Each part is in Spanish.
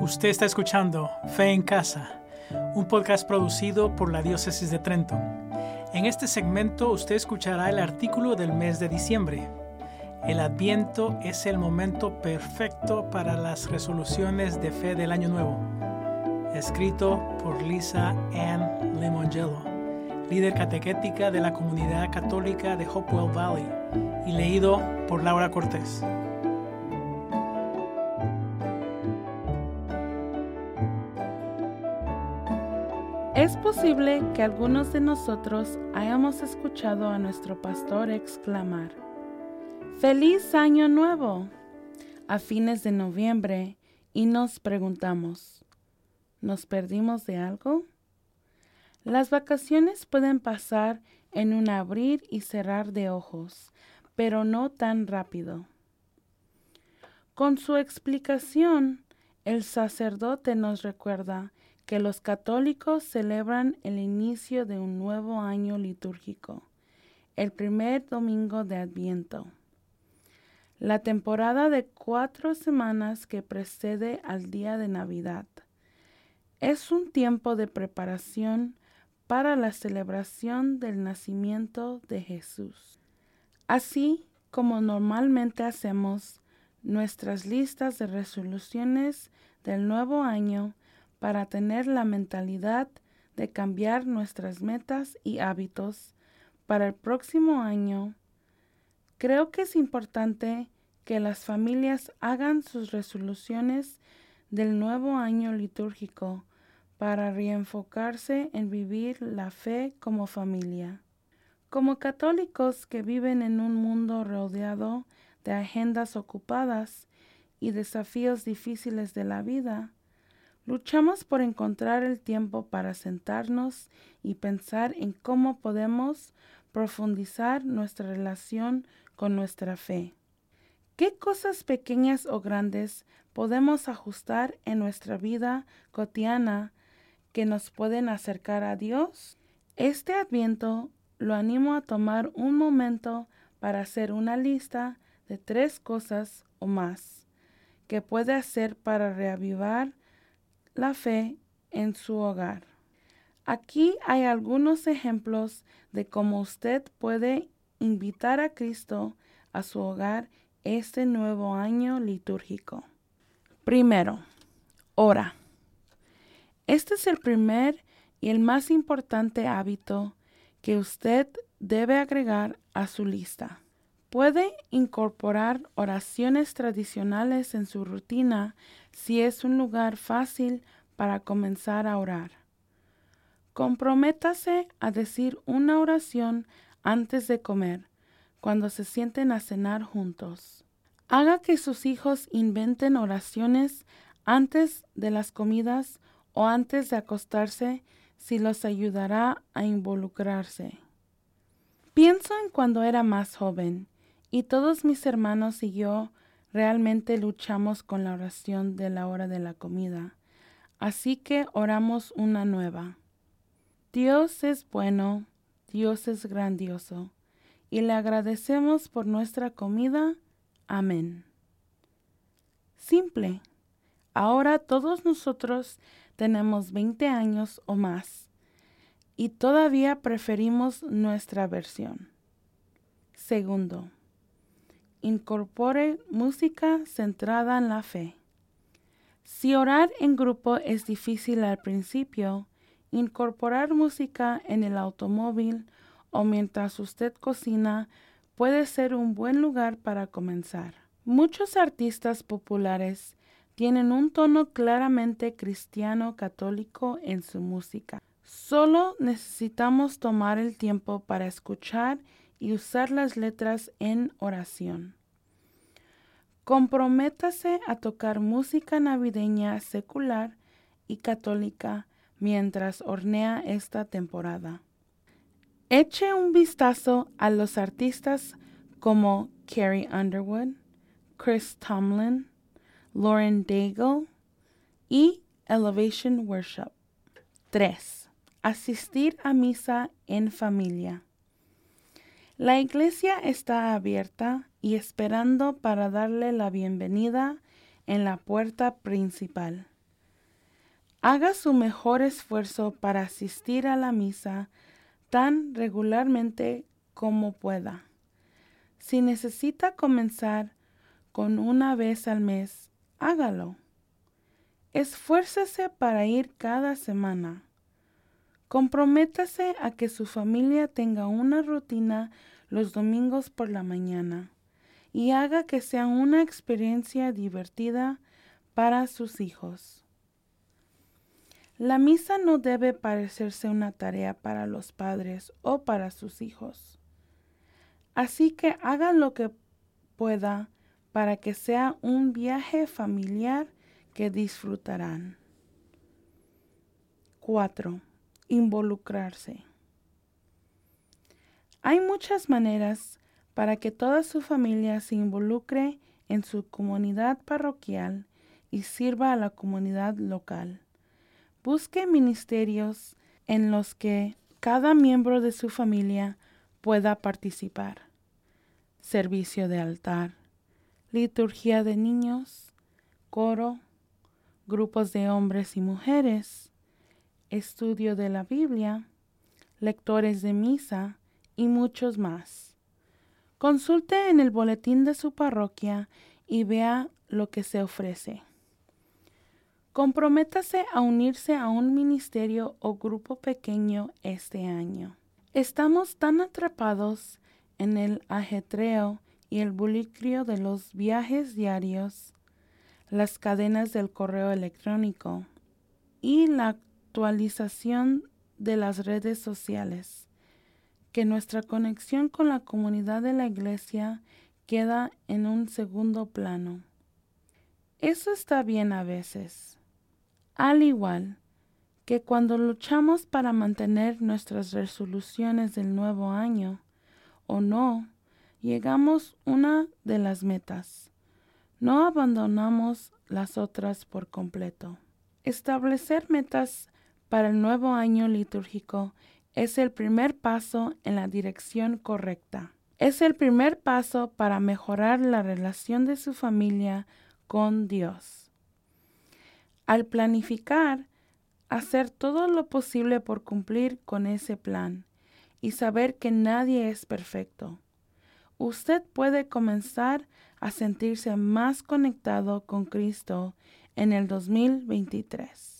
Usted está escuchando Fe en Casa, un podcast producido por la Diócesis de Trenton. En este segmento usted escuchará el artículo del mes de diciembre. El Adviento es el momento perfecto para las resoluciones de fe del Año Nuevo. Escrito por Lisa Ann Limongello, líder catequética de la comunidad católica de Hopewell Valley, y leído por Laura Cortés. Es posible que algunos de nosotros hayamos escuchado a nuestro pastor exclamar, ¡Feliz Año Nuevo! a fines de noviembre y nos preguntamos, ¿nos perdimos de algo? Las vacaciones pueden pasar en un abrir y cerrar de ojos, pero no tan rápido. Con su explicación, el sacerdote nos recuerda que los católicos celebran el inicio de un nuevo año litúrgico, el primer domingo de Adviento. La temporada de cuatro semanas que precede al día de Navidad es un tiempo de preparación para la celebración del nacimiento de Jesús. Así como normalmente hacemos nuestras listas de resoluciones del nuevo año para tener la mentalidad de cambiar nuestras metas y hábitos para el próximo año, creo que es importante que las familias hagan sus resoluciones del nuevo año litúrgico para reenfocarse en vivir la fe como familia. Como católicos que viven en un mundo rodeado de agendas ocupadas y desafíos difíciles de la vida, Luchamos por encontrar el tiempo para sentarnos y pensar en cómo podemos profundizar nuestra relación con nuestra fe. ¿Qué cosas pequeñas o grandes podemos ajustar en nuestra vida cotidiana que nos pueden acercar a Dios? Este adviento lo animo a tomar un momento para hacer una lista de tres cosas o más que puede hacer para reavivar la fe en su hogar. Aquí hay algunos ejemplos de cómo usted puede invitar a Cristo a su hogar este nuevo año litúrgico. Primero, ora. Este es el primer y el más importante hábito que usted debe agregar a su lista. Puede incorporar oraciones tradicionales en su rutina si es un lugar fácil para comenzar a orar. Comprométase a decir una oración antes de comer, cuando se sienten a cenar juntos. Haga que sus hijos inventen oraciones antes de las comidas o antes de acostarse si los ayudará a involucrarse. Pienso en cuando era más joven y todos mis hermanos y yo realmente luchamos con la oración de la hora de la comida. Así que oramos una nueva. Dios es bueno, Dios es grandioso, y le agradecemos por nuestra comida. Amén. Simple. Ahora todos nosotros tenemos 20 años o más, y todavía preferimos nuestra versión. Segundo, incorpore música centrada en la fe. Si orar en grupo es difícil al principio, incorporar música en el automóvil o mientras usted cocina puede ser un buen lugar para comenzar. Muchos artistas populares tienen un tono claramente cristiano católico en su música. Solo necesitamos tomar el tiempo para escuchar y usar las letras en oración. Comprométase a tocar música navideña secular y católica mientras hornea esta temporada. Eche un vistazo a los artistas como Carrie Underwood, Chris Tomlin, Lauren Daigle y Elevation Worship. 3. Asistir a misa en familia. La iglesia está abierta y esperando para darle la bienvenida en la puerta principal. Haga su mejor esfuerzo para asistir a la misa tan regularmente como pueda. Si necesita comenzar con una vez al mes, hágalo. Esfuércese para ir cada semana. Comprométase a que su familia tenga una rutina los domingos por la mañana y haga que sea una experiencia divertida para sus hijos. La misa no debe parecerse una tarea para los padres o para sus hijos. Así que haga lo que pueda para que sea un viaje familiar que disfrutarán. 4. Involucrarse. Hay muchas maneras para que toda su familia se involucre en su comunidad parroquial y sirva a la comunidad local. Busque ministerios en los que cada miembro de su familia pueda participar. Servicio de altar, liturgia de niños, coro, grupos de hombres y mujeres, estudio de la Biblia, lectores de misa y muchos más. Consulte en el boletín de su parroquia y vea lo que se ofrece. Comprométase a unirse a un ministerio o grupo pequeño este año. Estamos tan atrapados en el ajetreo y el bulicrio de los viajes diarios, las cadenas del correo electrónico y la actualización de las redes sociales, que nuestra conexión con la comunidad de la iglesia queda en un segundo plano. Eso está bien a veces. Al igual, que cuando luchamos para mantener nuestras resoluciones del nuevo año o no, llegamos una de las metas. No abandonamos las otras por completo. Establecer metas para el nuevo año litúrgico es el primer paso en la dirección correcta. Es el primer paso para mejorar la relación de su familia con Dios. Al planificar, hacer todo lo posible por cumplir con ese plan y saber que nadie es perfecto. Usted puede comenzar a sentirse más conectado con Cristo en el 2023.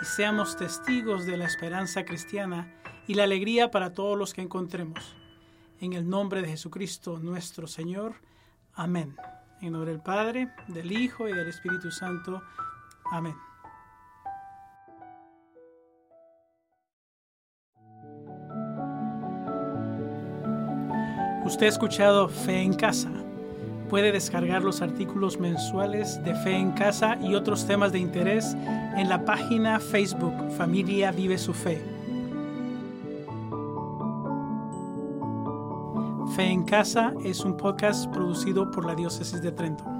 y seamos testigos de la esperanza cristiana y la alegría para todos los que encontremos. En el nombre de Jesucristo nuestro Señor. Amén. En nombre del Padre, del Hijo y del Espíritu Santo. Amén. Usted ha escuchado Fe en Casa. Puede descargar los artículos mensuales de Fe en Casa y otros temas de interés en la página Facebook Familia Vive su Fe. Fe en Casa es un podcast producido por la Diócesis de Trento.